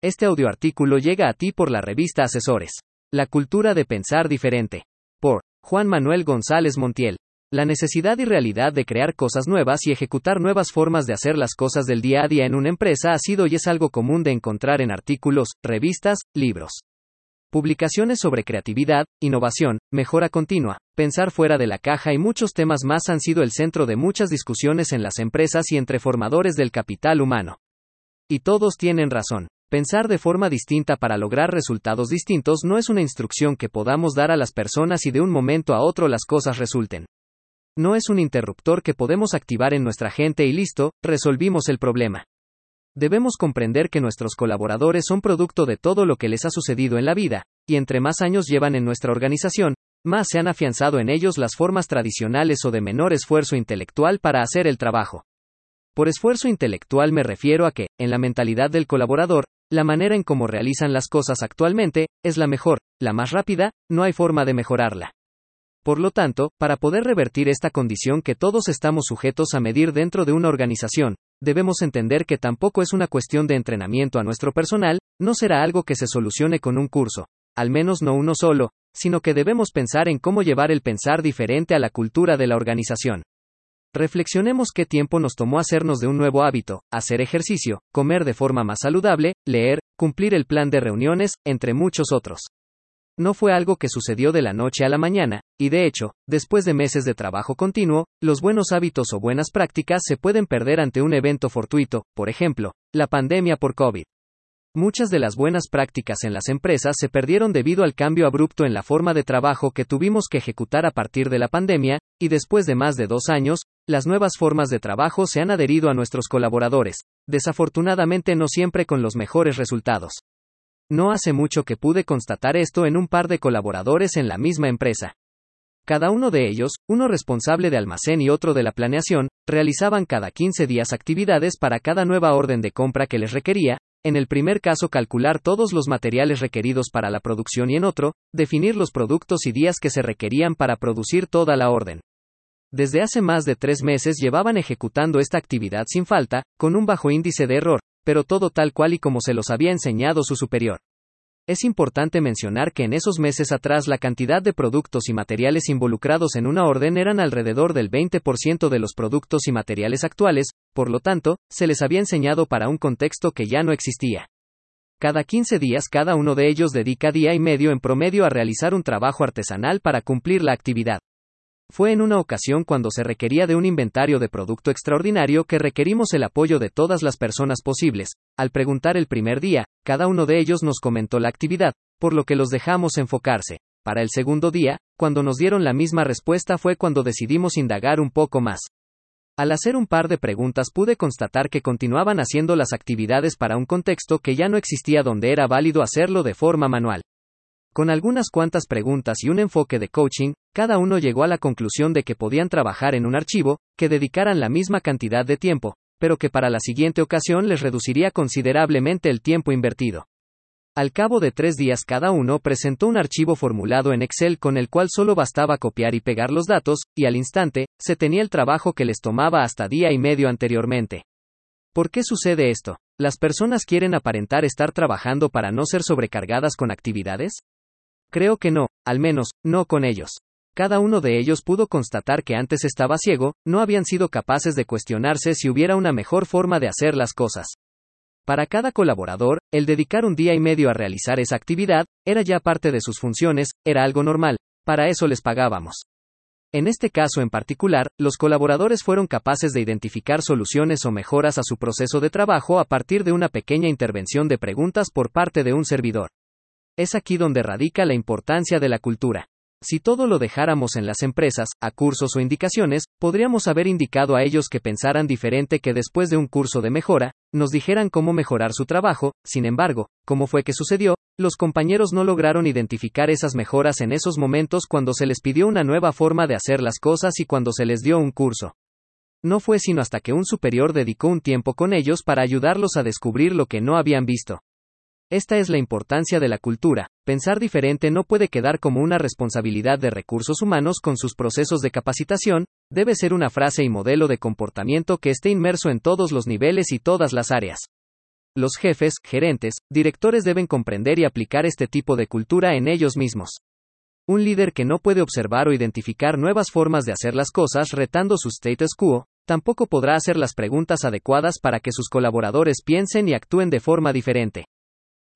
Este audioartículo llega a ti por la revista Asesores. La cultura de pensar diferente. Por Juan Manuel González Montiel. La necesidad y realidad de crear cosas nuevas y ejecutar nuevas formas de hacer las cosas del día a día en una empresa ha sido y es algo común de encontrar en artículos, revistas, libros. Publicaciones sobre creatividad, innovación, mejora continua, pensar fuera de la caja y muchos temas más han sido el centro de muchas discusiones en las empresas y entre formadores del capital humano. Y todos tienen razón. Pensar de forma distinta para lograr resultados distintos no es una instrucción que podamos dar a las personas y de un momento a otro las cosas resulten. No es un interruptor que podemos activar en nuestra gente y listo, resolvimos el problema. Debemos comprender que nuestros colaboradores son producto de todo lo que les ha sucedido en la vida, y entre más años llevan en nuestra organización, más se han afianzado en ellos las formas tradicionales o de menor esfuerzo intelectual para hacer el trabajo. Por esfuerzo intelectual me refiero a que, en la mentalidad del colaborador, la manera en cómo realizan las cosas actualmente, es la mejor, la más rápida, no hay forma de mejorarla. Por lo tanto, para poder revertir esta condición que todos estamos sujetos a medir dentro de una organización, debemos entender que tampoco es una cuestión de entrenamiento a nuestro personal, no será algo que se solucione con un curso, al menos no uno solo, sino que debemos pensar en cómo llevar el pensar diferente a la cultura de la organización. Reflexionemos qué tiempo nos tomó hacernos de un nuevo hábito, hacer ejercicio, comer de forma más saludable, leer, cumplir el plan de reuniones, entre muchos otros. No fue algo que sucedió de la noche a la mañana, y de hecho, después de meses de trabajo continuo, los buenos hábitos o buenas prácticas se pueden perder ante un evento fortuito, por ejemplo, la pandemia por COVID. Muchas de las buenas prácticas en las empresas se perdieron debido al cambio abrupto en la forma de trabajo que tuvimos que ejecutar a partir de la pandemia, y después de más de dos años, las nuevas formas de trabajo se han adherido a nuestros colaboradores, desafortunadamente no siempre con los mejores resultados. No hace mucho que pude constatar esto en un par de colaboradores en la misma empresa. Cada uno de ellos, uno responsable de almacén y otro de la planeación, realizaban cada 15 días actividades para cada nueva orden de compra que les requería, en el primer caso calcular todos los materiales requeridos para la producción y en otro, definir los productos y días que se requerían para producir toda la orden. Desde hace más de tres meses llevaban ejecutando esta actividad sin falta, con un bajo índice de error, pero todo tal cual y como se los había enseñado su superior. Es importante mencionar que en esos meses atrás la cantidad de productos y materiales involucrados en una orden eran alrededor del 20% de los productos y materiales actuales, por lo tanto, se les había enseñado para un contexto que ya no existía. Cada 15 días cada uno de ellos dedica día y medio en promedio a realizar un trabajo artesanal para cumplir la actividad. Fue en una ocasión cuando se requería de un inventario de producto extraordinario que requerimos el apoyo de todas las personas posibles. Al preguntar el primer día, cada uno de ellos nos comentó la actividad, por lo que los dejamos enfocarse. Para el segundo día, cuando nos dieron la misma respuesta fue cuando decidimos indagar un poco más. Al hacer un par de preguntas pude constatar que continuaban haciendo las actividades para un contexto que ya no existía donde era válido hacerlo de forma manual. Con algunas cuantas preguntas y un enfoque de coaching, cada uno llegó a la conclusión de que podían trabajar en un archivo, que dedicaran la misma cantidad de tiempo, pero que para la siguiente ocasión les reduciría considerablemente el tiempo invertido. Al cabo de tres días cada uno presentó un archivo formulado en Excel con el cual solo bastaba copiar y pegar los datos, y al instante, se tenía el trabajo que les tomaba hasta día y medio anteriormente. ¿Por qué sucede esto? ¿Las personas quieren aparentar estar trabajando para no ser sobrecargadas con actividades? Creo que no, al menos, no con ellos. Cada uno de ellos pudo constatar que antes estaba ciego, no habían sido capaces de cuestionarse si hubiera una mejor forma de hacer las cosas. Para cada colaborador, el dedicar un día y medio a realizar esa actividad, era ya parte de sus funciones, era algo normal, para eso les pagábamos. En este caso en particular, los colaboradores fueron capaces de identificar soluciones o mejoras a su proceso de trabajo a partir de una pequeña intervención de preguntas por parte de un servidor. Es aquí donde radica la importancia de la cultura. Si todo lo dejáramos en las empresas, a cursos o indicaciones, podríamos haber indicado a ellos que pensaran diferente que después de un curso de mejora, nos dijeran cómo mejorar su trabajo, sin embargo, ¿cómo fue que sucedió? Los compañeros no lograron identificar esas mejoras en esos momentos cuando se les pidió una nueva forma de hacer las cosas y cuando se les dio un curso. No fue sino hasta que un superior dedicó un tiempo con ellos para ayudarlos a descubrir lo que no habían visto. Esta es la importancia de la cultura. Pensar diferente no puede quedar como una responsabilidad de recursos humanos con sus procesos de capacitación, debe ser una frase y modelo de comportamiento que esté inmerso en todos los niveles y todas las áreas. Los jefes, gerentes, directores deben comprender y aplicar este tipo de cultura en ellos mismos. Un líder que no puede observar o identificar nuevas formas de hacer las cosas retando su status quo, tampoco podrá hacer las preguntas adecuadas para que sus colaboradores piensen y actúen de forma diferente.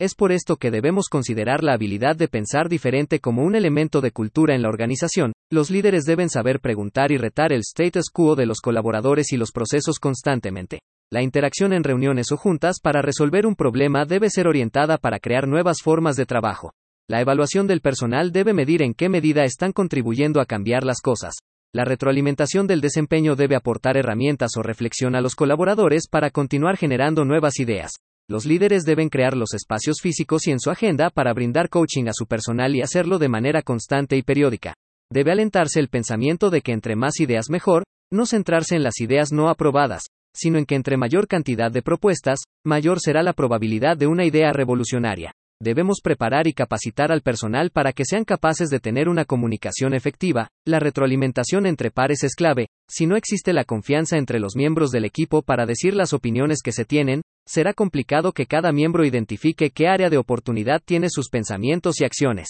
Es por esto que debemos considerar la habilidad de pensar diferente como un elemento de cultura en la organización. Los líderes deben saber preguntar y retar el status quo de los colaboradores y los procesos constantemente. La interacción en reuniones o juntas para resolver un problema debe ser orientada para crear nuevas formas de trabajo. La evaluación del personal debe medir en qué medida están contribuyendo a cambiar las cosas. La retroalimentación del desempeño debe aportar herramientas o reflexión a los colaboradores para continuar generando nuevas ideas. Los líderes deben crear los espacios físicos y en su agenda para brindar coaching a su personal y hacerlo de manera constante y periódica. Debe alentarse el pensamiento de que entre más ideas mejor, no centrarse en las ideas no aprobadas, sino en que entre mayor cantidad de propuestas, mayor será la probabilidad de una idea revolucionaria. Debemos preparar y capacitar al personal para que sean capaces de tener una comunicación efectiva. La retroalimentación entre pares es clave. Si no existe la confianza entre los miembros del equipo para decir las opiniones que se tienen, será complicado que cada miembro identifique qué área de oportunidad tiene sus pensamientos y acciones.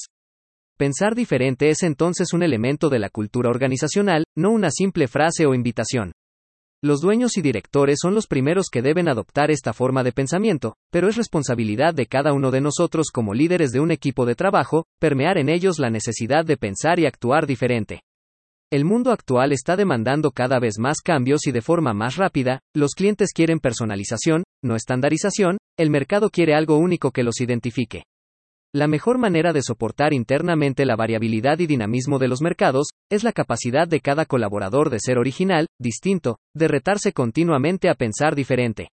Pensar diferente es entonces un elemento de la cultura organizacional, no una simple frase o invitación. Los dueños y directores son los primeros que deben adoptar esta forma de pensamiento, pero es responsabilidad de cada uno de nosotros como líderes de un equipo de trabajo, permear en ellos la necesidad de pensar y actuar diferente. El mundo actual está demandando cada vez más cambios y de forma más rápida, los clientes quieren personalización, no estandarización, el mercado quiere algo único que los identifique. La mejor manera de soportar internamente la variabilidad y dinamismo de los mercados, es la capacidad de cada colaborador de ser original, distinto, de retarse continuamente a pensar diferente.